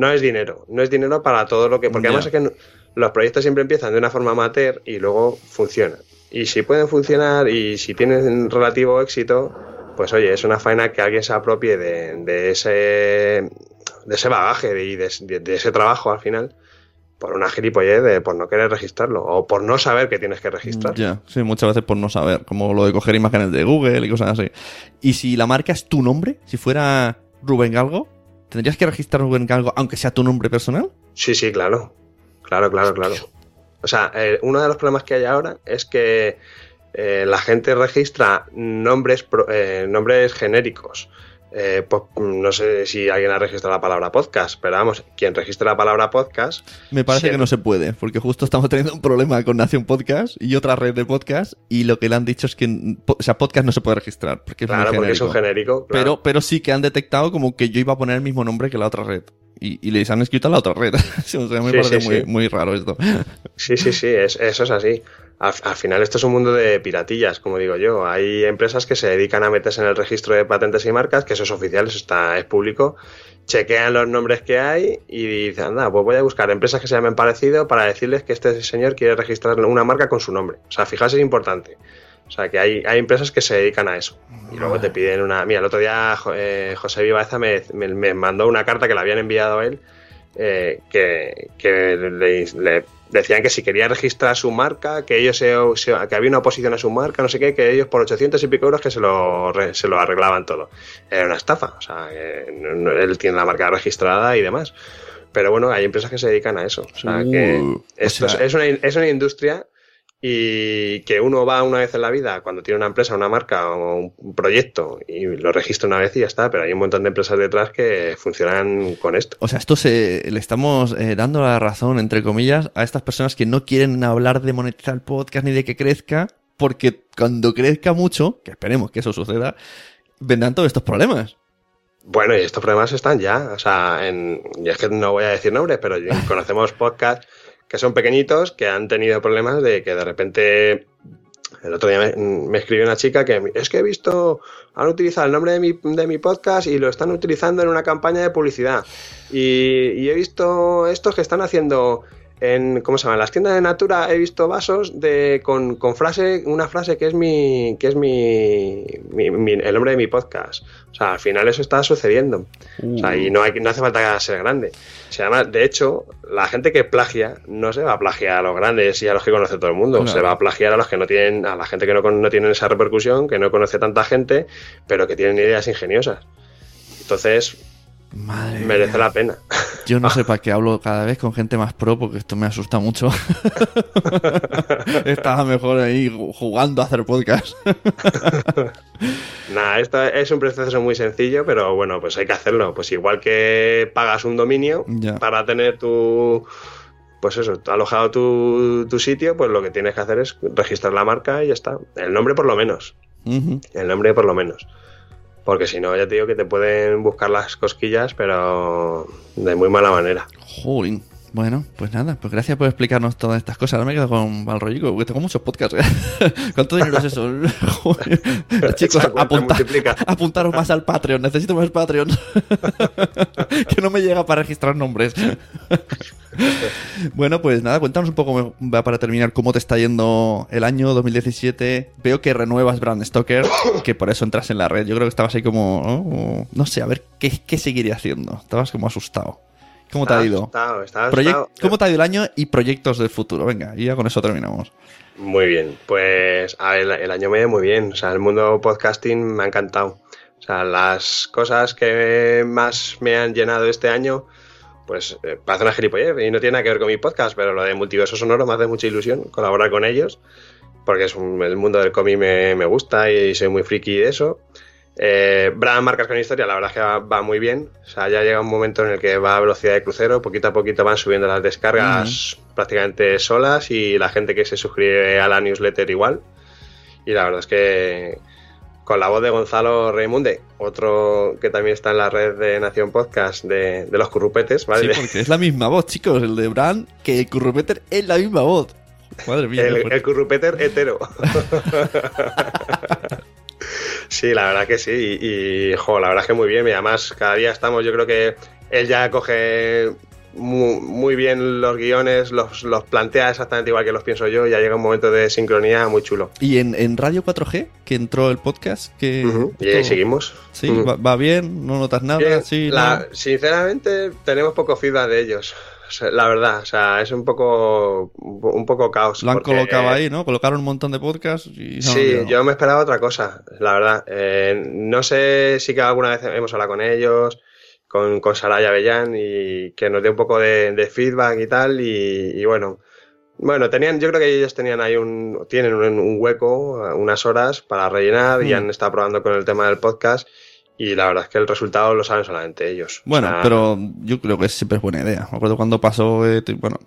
No es dinero, no es dinero para todo lo que... Porque además es que los proyectos siempre empiezan de una forma amateur y luego funcionan. Y si pueden funcionar y si tienen relativo éxito, pues oye, es una faena que alguien se apropie de, de ese, de ese bagaje y de, de- de ese trabajo al final por una gilipollez de por no querer registrarlo o por no saber que tienes que registrar. Ya, sí, muchas veces por no saber, como lo de coger imágenes de Google y cosas así. Y si la marca es tu nombre, si fuera Rubén Galgo, ¿tendrías que registrar Rubén Galgo aunque sea tu nombre personal? Sí, sí, claro. Claro, claro, claro. O sea, eh, uno de los problemas que hay ahora es que eh, la gente registra nombres, eh, nombres genéricos. Eh, pues, no sé si alguien ha registrado la palabra podcast, pero vamos, quien registre la palabra podcast, Me parece que no se puede, porque justo estamos teniendo un problema con Nación Podcast y otra red de podcast, y lo que le han dicho es que, o sea, podcast no se puede registrar, porque es muy claro, porque es un genérico. claro. Pero, pero sí que han detectado como que yo iba a poner el mismo nombre que la otra red. Y, y les han escrito a la otra red. Sí, o sea, me Sí, parece sí, muy, sí. muy raro esto. Sí, sí, sí, es- eso es así. Al, al final esto es un mundo de piratillas, como digo yo. Hay empresas que se dedican a meterse en el registro de patentes y marcas, que eso es oficial, eso está, es público, chequean los nombres que hay y dicen, anda, pues voy a buscar empresas que se llamen parecido para decirles que este señor quiere registrar una marca con su nombre. O sea, fijarse es importante. O sea, que hay, hay empresas que se dedican a eso. Y luego te piden una... Mira, el otro día eh, José Vivaeza me, me- me mandó una carta que le habían enviado a él eh, que, que le, le decían que si quería registrar su marca, que ellos se, se- que había una oposición a su marca, no sé qué, que ellos por 800 y pico euros que se lo, se lo arreglaban todo. Era una estafa, o sea, él tiene la marca registrada y demás. Pero bueno, hay empresas que se dedican a eso. O sea, que Uh, esto sea- es, una, es una industria y que uno va una vez en la vida cuando tiene una empresa, una marca o un proyecto y lo registra una vez y ya está, pero hay un montón de empresas detrás que funcionan con esto. O sea, esto se le estamos eh, dando la razón, entre comillas, a estas personas que no quieren hablar de monetizar el podcast ni de que crezca, porque cuando crezca mucho, que esperemos que eso suceda, vendrán todos estos problemas. Bueno, y estos problemas están ya. O sea, en, y es que no voy a decir nombres, pero conocemos podcasts que son pequeñitos que han tenido problemas de que de repente. El otro día me, escribió una chica que es que he visto, han utilizado el nombre de mi, de mi podcast y lo están utilizando en una campaña de publicidad. Y, y he visto estos que están haciendo en ¿cómo se llama? En las tiendas de Natura he visto vasos de con, con frase, una frase que es mi que es mi- mi- el nombre de mi podcast. O sea, al final eso está sucediendo. O sea, y no hay no hace falta ser grande. Se llama, de hecho, la gente que plagia no se va a plagiar a los grandes y a los que conoce todo el mundo, Claro. se va a plagiar a los que no tienen a la gente que no, no tienen esa repercusión, que no conoce tanta gente, pero que tienen ideas ingeniosas. Entonces, Madre merece mía. la pena. Yo no sé para qué hablo cada vez con gente más pro porque esto me asusta mucho. Estaba mejor ahí jugando a hacer podcast. Nada, esto es un proceso muy sencillo, pero bueno, pues hay que hacerlo. Pues igual que pagas un dominio Ya. para tener tu. Pues eso, alojado tu, tu sitio, pues lo que tienes que hacer es registrar la marca y ya está. El nombre por lo menos. El nombre por lo menos. Porque si no, ya te digo que te pueden buscar las cosquillas, pero de muy mala manera. Jolín. Bueno, pues nada, pues gracias por explicarnos todas estas cosas. Ahora me quedo con mal rollico, porque tengo muchos podcasts. ¿Cuánto dinero es eso? Chicos, apunta- apuntaros más al Patreon. Necesito más Patreon. que no me llega para registrar nombres. bueno, pues nada, cuéntanos un poco para terminar cómo te está yendo el año 2017. Veo que renuevas Brand Stoker, que por eso entras en la red. Yo creo que estabas ahí como, oh, no sé, a ver qué, qué seguiría haciendo. Estabas como asustado. ¿Cómo te ha ido? asustado. ¿Cómo te ha ido el año y proyectos del futuro? Venga, y ya con eso terminamos. Muy bien, pues a ver, el, año me ha ido muy bien, o sea, el mundo podcasting me ha encantado. O sea, las cosas que más me han llenado este año, pues eh, parece una gilipollez y no tiene nada que ver con mi podcast, pero lo de Multiverso Sonoro me hace mucha ilusión colaborar con ellos, porque es un- el mundo del cómic me, me gusta y soy muy friki de eso. Eh, Brand Marcas con Historia, la verdad es que va, va muy bien. O sea, ya llega un momento en el que va a velocidad de crucero, poquito a poquito van subiendo las descargas prácticamente solas y la gente que se suscribe a la newsletter igual. Y la verdad es que con la voz de Gonzalo Raimunde, otro que también está en la red de Nación Podcast de, de los currupetes, ¿vale? Sí, porque es la misma voz, chicos. El de Bran, que el Currupeter es la misma voz. Madre mía. el, el currupeter hetero. sí, la verdad que sí. Y, y, jo, la verdad es que muy bien. Y además, cada día estamos, yo creo que él ya coge muy, muy bien los guiones, los, los plantea exactamente igual que los pienso yo. Y ya llega un momento de sincronía muy chulo. Y en, en Radio 4G, que entró el podcast, que... Y ahí seguimos. Sí, va, va bien, no notas nada, Bien, sí, la- no. Sinceramente, tenemos poco feedback de ellos. O sea, La verdad, o sea, es un poco un poco caos. Lo han porque- colocado ahí, ¿no? Colocaron un montón de podcasts y... Sí, yo me esperaba otra cosa, la verdad. Eh, no sé si que alguna vez hemos hablado con ellos, con, con Saraya Avellán, y que nos dé un poco de, de feedback y tal. Y, y bueno, bueno, tenían, yo creo que ellos tenían ahí un, tienen un, un hueco, unas horas para rellenar y Mm. han estado probando con el tema del podcast. Y la verdad es que el resultado lo saben solamente ellos. Bueno, O sea, pero yo creo que siempre es buena idea. Me acuerdo cuando pasó, eh, bueno,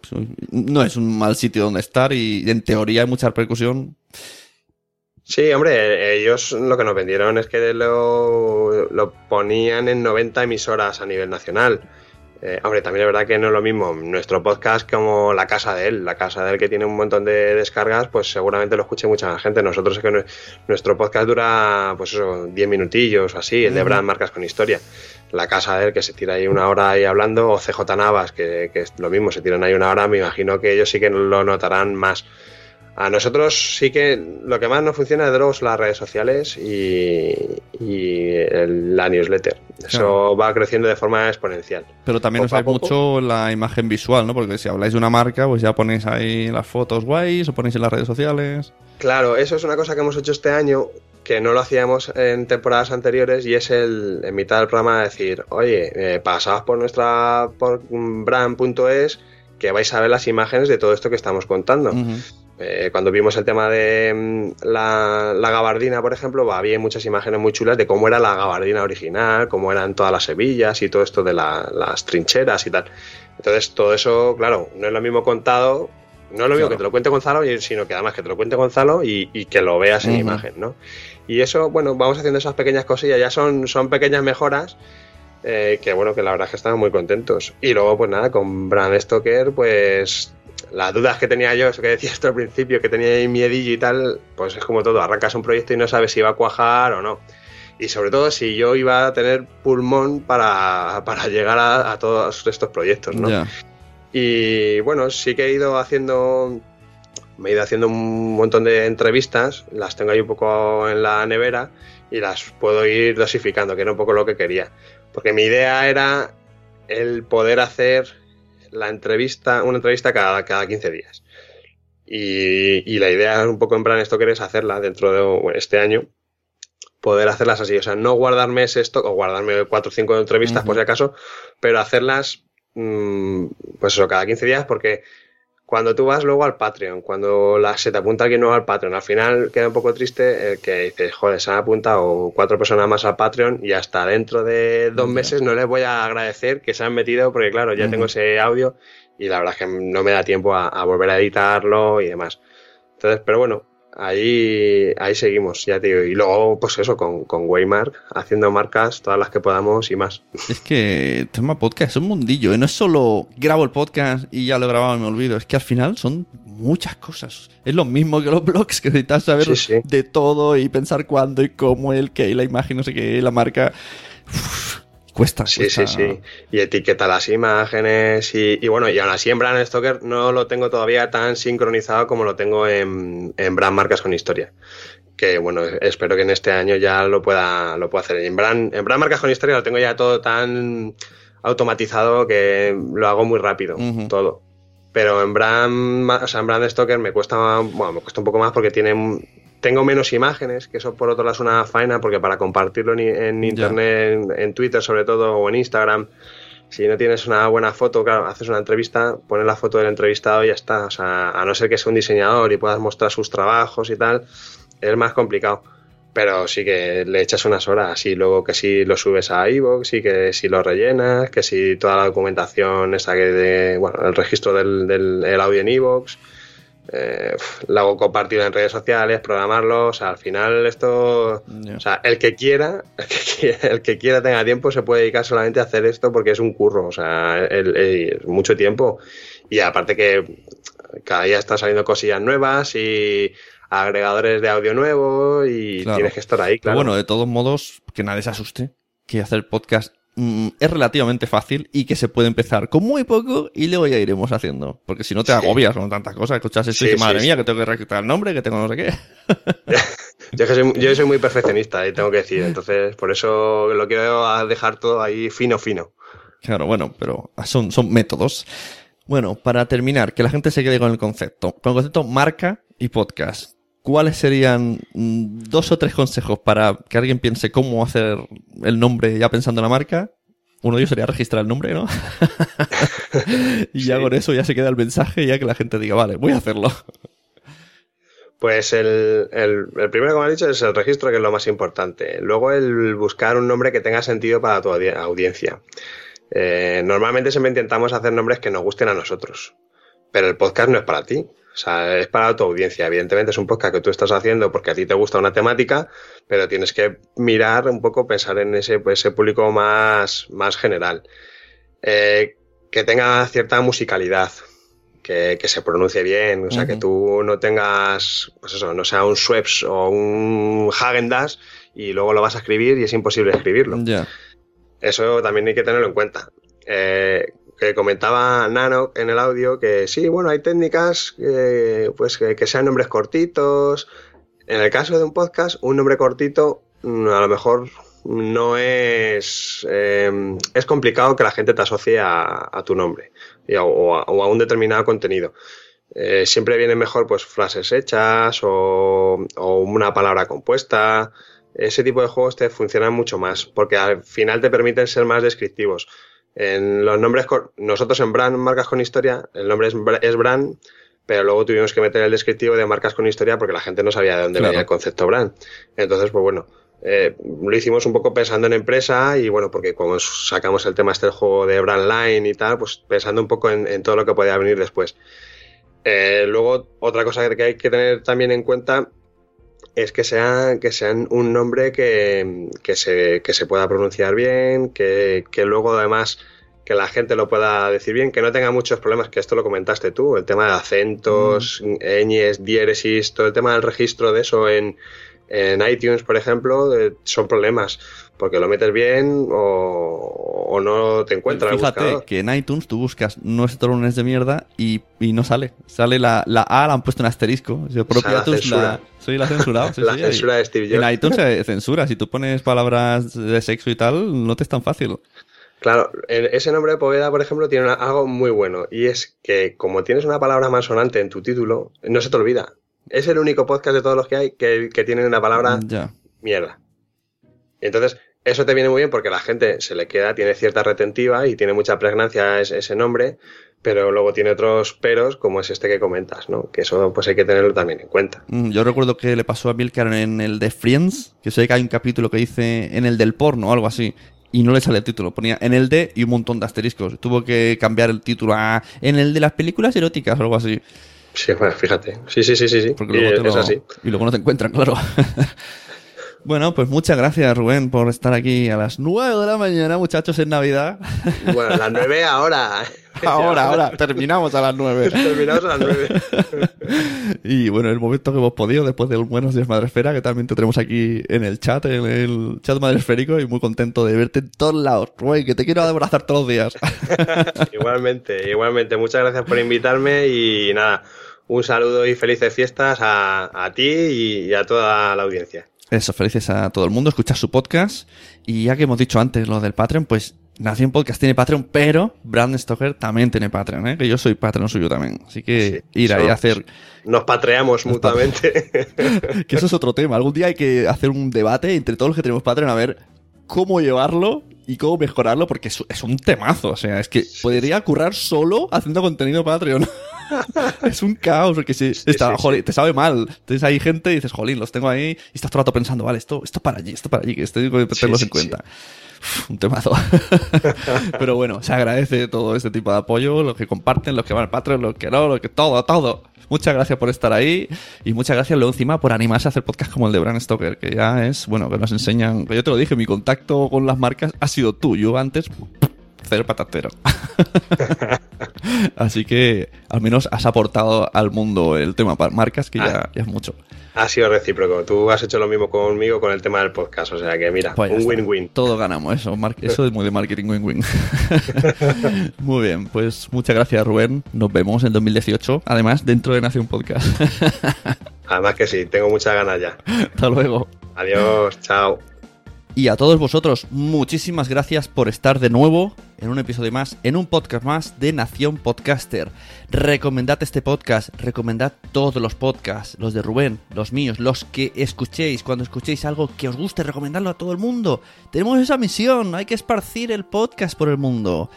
no es un mal sitio donde estar y en teoría hay mucha repercusión. Sí, hombre, ellos lo que nos vendieron es que lo, lo ponían en 90 emisoras a nivel nacional. Eh, hombre, también es verdad que no es lo mismo nuestro podcast como la casa de él. La casa de él que tiene un montón de descargas, pues seguramente lo escuche mucha más gente. Nosotros es que nue- nuestro podcast dura, pues eso, 10 minutillos o así, el de. Brand Marcas con Historia. La casa de él que se tira ahí una hora ahí hablando, o CJ Navas, que, que es lo mismo, se tiran ahí una hora, me imagino que ellos sí que lo notarán más. A nosotros sí que lo que más nos funciona de luego son las redes sociales y, y el- la newsletter. Eso Claro. va creciendo de forma exponencial. Pero también a os mucho la imagen visual, ¿no? Porque si habláis de una marca, pues ya ponéis ahí las fotos guays o ponéis en las redes sociales. Claro, eso es una cosa que hemos hecho este año que no lo hacíamos en temporadas anteriores y es el en mitad del programa decir, oye, eh, pasaos por nuestra por brand.es que vais a ver las imágenes de todo esto que estamos contando. Ujú. Eh, cuando vimos el tema de mm, la, la gabardina, por ejemplo, había muchas imágenes muy chulas de cómo era la gabardina original, cómo eran todas las hebillas y todo esto de la- las trincheras y tal. Entonces, todo eso, claro, no es lo mismo contado No es lo mismo que te lo cuente Gonzalo, sino que además que te lo cuente Gonzalo y, que lo veas en imagen, ¿no? Y eso, bueno, vamos haciendo esas pequeñas cosillas, ya son, son pequeñas mejoras eh, que bueno, que la verdad es que estamos muy contentos. Y luego, pues nada, con Brand Stoker, pues las dudas que tenía yo, eso que decía esto al principio, que tenía ahí miedillo y tal, pues es como todo, arrancas un proyecto y no sabes si va a cuajar o no. Y sobre todo si yo iba a tener pulmón para, llegar a, todos estos proyectos, ¿no? Y bueno, sí que he ido haciendo, me he ido haciendo un montón de entrevistas, las tengo ahí un poco en la nevera y las puedo ir dosificando, que era un poco lo que quería. Porque mi idea era el poder hacer la entrevista, una entrevista cada, cada 15 días. Y, la idea un poco en plan esto que es hacerla dentro de este año, poder hacerlas así. O sea, no guardarme ese stock o guardarme cuatro o cinco entrevistas por si acaso, pero hacerlas, mm, pues eso, cada 15 días porque cuando tú vas luego al Patreon, cuando la, se te apunta alguien nuevo al Patreon, al final queda un poco triste el que dices, joder, se han apuntado cuatro personas más al Patreon y hasta dentro de dos meses no les voy a agradecer que se han metido porque claro, ya tengo ese audio y la verdad es que no me da tiempo a volver a editarlo y demás. Entonces, pero bueno, ahí, ahí seguimos, ya te digo. Y luego, pues eso, con, con Waymark, haciendo marcas, todas las que podamos y más. Es que tema podcast es un mundillo, ¿eh? no es solo grabo el podcast y ya lo he grabado y me olvido, es que al final son muchas cosas. Es lo mismo que los blogs, que necesitas saber de todo y pensar cuándo y cómo, el que, la imagen, no sé qué, la marca. Cuesta, sí, sí, sí. Y etiqueta las imágenes y, bueno, y aún así en Brand Stoker no lo tengo todavía tan sincronizado como lo tengo en, en Brand Marcas con Historia. Que bueno, espero que en este año ya lo pueda, lo pueda hacer. En Brand, en Brand Marcas con Historia lo tengo ya todo tan automatizado que lo hago muy rápido, todo. Pero en Brand, o sea, en Brand Stoker me cuesta, bueno, me cuesta un poco más porque tiene tengo menos imágenes, que eso por otro lado es una faena, porque para compartirlo en, internet, en, Twitter sobre todo, o en Instagram, si no tienes una buena foto, claro, haces una entrevista, pones la foto del entrevistado y ya está. O sea, a no ser que sea un diseñador y puedas mostrar sus trabajos y tal, es más complicado. Pero sí que le echas unas horas y luego que si lo subes a iVoox y que si lo rellenas, que si toda la documentación esa que de, bueno, el registro del, del audio en iVoox eh, lo hago compartido en redes sociales, programarlo, o sea, al final esto, o sea, el que quiera, el que quiera, tenga tiempo se puede dedicar solamente a hacer esto porque es un curro, o sea, es mucho tiempo. Y aparte que cada día están saliendo cosillas nuevas y agregadores de audio nuevo y tienes que estar ahí, claro. bueno, de todos modos, que nadie se asuste, que hacer podcast Mm, es relativamente fácil y que se puede empezar con muy poco y luego ya iremos haciendo. Porque si no te agobias con tantas cosas, escuchas esto y madre mía, que tengo que reclutar el nombre, que tengo no sé qué. yo, soy, muy perfeccionista y tengo que decir, entonces por eso lo quiero dejar todo ahí fino, fino. Claro, bueno, pero son, son métodos. Bueno, para terminar, que la gente se quede con el concepto. Con el concepto marca y podcast. ¿Cuáles serían mm, dos o tres consejos para que alguien piense cómo hacer el nombre ya pensando en la marca? Uno de ellos sería registrar el nombre, ¿no? y ya con eso ya se queda el mensaje, ya que la gente diga, vale, voy a hacerlo. Pues el, primero, como he dicho, es el registro, que es lo más importante. Luego el buscar un nombre que tenga sentido para tu audiencia. Eh, normalmente siempre intentamos hacer nombres que nos gusten a nosotros, pero el podcast no es para ti. O sea, es para tu audiencia. Evidentemente es un podcast que tú estás haciendo porque a ti te gusta una temática, pero tienes que mirar un poco, pensar en ese, pues, ese público más, más general. Eh, que tenga cierta musicalidad, que, se pronuncie bien, o sea, que tú no tengas, pues eso, no sea un Schweppes o un Hagen y luego lo vas a escribir y es imposible escribirlo. Eso también hay que tenerlo en cuenta. Eh, que comentaba Nano en el audio que sí, bueno, hay técnicas pues que, sean nombres cortitos. En el caso de un podcast, un nombre cortito mm, a lo mejor no es... Em, es complicado que la gente te asocie a, tu nombre o, a, un determinado contenido. Eh, siempre vienen mejor pues frases hechas o una palabra compuesta. Ese tipo de juegos te funcionan mucho más porque al final te permiten ser más descriptivos. En los nombres, nosotros en Brand, marcas con historia, el nombre es, Brand, pero luego tuvimos que meter el descriptivo de marcas con historia porque la gente no sabía de dónde venía el concepto Brand. Entonces, pues bueno, eh, lo hicimos un poco pensando en empresa y bueno, porque como sacamos el tema este del juego de Brand Line y tal, pues pensando un poco en, todo lo que podía venir después. Eh, luego, otra cosa que hay que tener también en cuenta es que sea que sean un nombre que, que, se, que se pueda pronunciar bien, que, que luego además que la gente lo pueda decir bien, que no tenga muchos problemas, que esto lo comentaste tú, el tema de acentos, ñes, diéresis, todo el tema del registro de eso en, en iTunes, por ejemplo, eh, son problemas, porque lo metes bien o, o no te encuentras. Fíjate que en iTunes tú buscas nuestro lunes de mierda y, y no sale. Sale la, la A, la han puesto en asterisco. Yo propio la iTunes censura. la, soy la censurado. sí, La sí, censura de Steve Jobs. En iTunes se censura. Si tú pones palabras de sexo y tal, no te es tan fácil. Claro, ese nombre de Poveda, por ejemplo, tiene algo muy bueno y es que como tienes una palabra malsonante en tu título, no se te olvida. Es el único podcast de todos los que hay que, que tiene una palabra Ya. mierda. Entonces, eso te viene muy bien porque la gente se le queda, tiene cierta retentiva y tiene mucha pregnancia ese, ese nombre, pero luego tiene otros peros, como es este que comentas, ¿no? Que eso pues hay que tenerlo también en cuenta. Mm, Yo recuerdo que le pasó a Milcar en el de Friends, que sé que hay un capítulo que dice en el del porno o algo así. Y no le sale el título, ponía en el de y un montón de asteriscos. Tuvo que cambiar el título a en el de las películas eróticas o algo así. Sí, bueno, fíjate. Sí, sí, sí, sí. Porque Y luego te es así. Y luego no te encuentran, claro. bueno, pues muchas gracias, Rubén, por estar aquí a las 9 de la mañana, muchachos, en Navidad. Bueno, las nueve ahora. ahora, ahora, terminamos a las 9. Terminamos a las nueve. Y bueno, el momento que hemos podido, después del Buenos Días Madresfera, que también te tenemos aquí en el chat, en el chat madresférico, y muy contento de verte en todos lados. Rubén, que te quiero abrazar todos los días. igualmente, igualmente. Muchas gracias por invitarme y nada, un saludo y felices fiestas a, a ti y a toda la audiencia. Eso, felices a todo el mundo, escuchar su podcast. Y ya que hemos dicho antes lo del Patreon, pues Nación Podcast tiene Patreon, pero Brand Stoker también tiene Patreon, ¿eh? que yo soy Patreon suyo también. Así que Sí, ir ahí a hacer Nos patreamos mutuamente. que eso es otro tema. Algún día hay que hacer un debate entre todos los que tenemos Patreon a ver cómo llevarlo y cómo mejorarlo, porque es, es un temazo. O sea, es que podría currar solo haciendo contenido Patreon. es un caos, porque si está, sí, jolín, te sabe mal. Entonces hay gente y dices, jolín, los tengo ahí, y estás todo el rato pensando, vale, esto, esto para allí, esto para allí, que estoy que tenerlos en cuenta. Uf, un temazo. Pero bueno, se agradece todo este tipo de apoyo, los que comparten, los que van al Patreon, los que no, los que todo, todo. Muchas gracias por estar ahí y muchas gracias luego encima por animarse a hacer podcast como el de Bran Stoker, que ya es, bueno, que nos enseñan, que yo te lo dije, mi contacto con las marcas ha sido tú, yo antes cero patatero. Así que al menos has aportado al mundo el tema para marcas, que ya, Ah. ya es mucho. ha sido recíproco. Tú has hecho lo mismo conmigo con el tema del podcast. O sea que mira, Pues un win-win. Todos ganamos eso. Eso es muy de marketing win-win. muy bien, pues muchas gracias Rubén. Nos vemos en 2018. Además, dentro de Nación Podcast. Además que sí, tengo muchas ganas ya. Hasta luego. Adiós, chao. Y a todos vosotros, muchísimas gracias por estar de nuevo en un episodio más, en un podcast más de Nación Podcaster. Recomendad este podcast, recomendad todos los podcasts, los de Rubén, los míos, los que escuchéis. Cuando escuchéis algo que os guste, recomendadlo a todo el mundo. Tenemos esa misión, hay que esparcir el podcast por el mundo.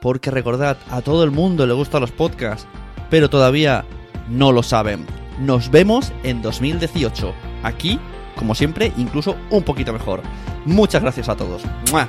Porque recordad, a todo el mundo le gustan los podcasts, pero todavía no lo saben. Nos vemos en 2018. Aquí, como siempre, incluso un poquito mejor. Muchas gracias a todos. ¡Mua!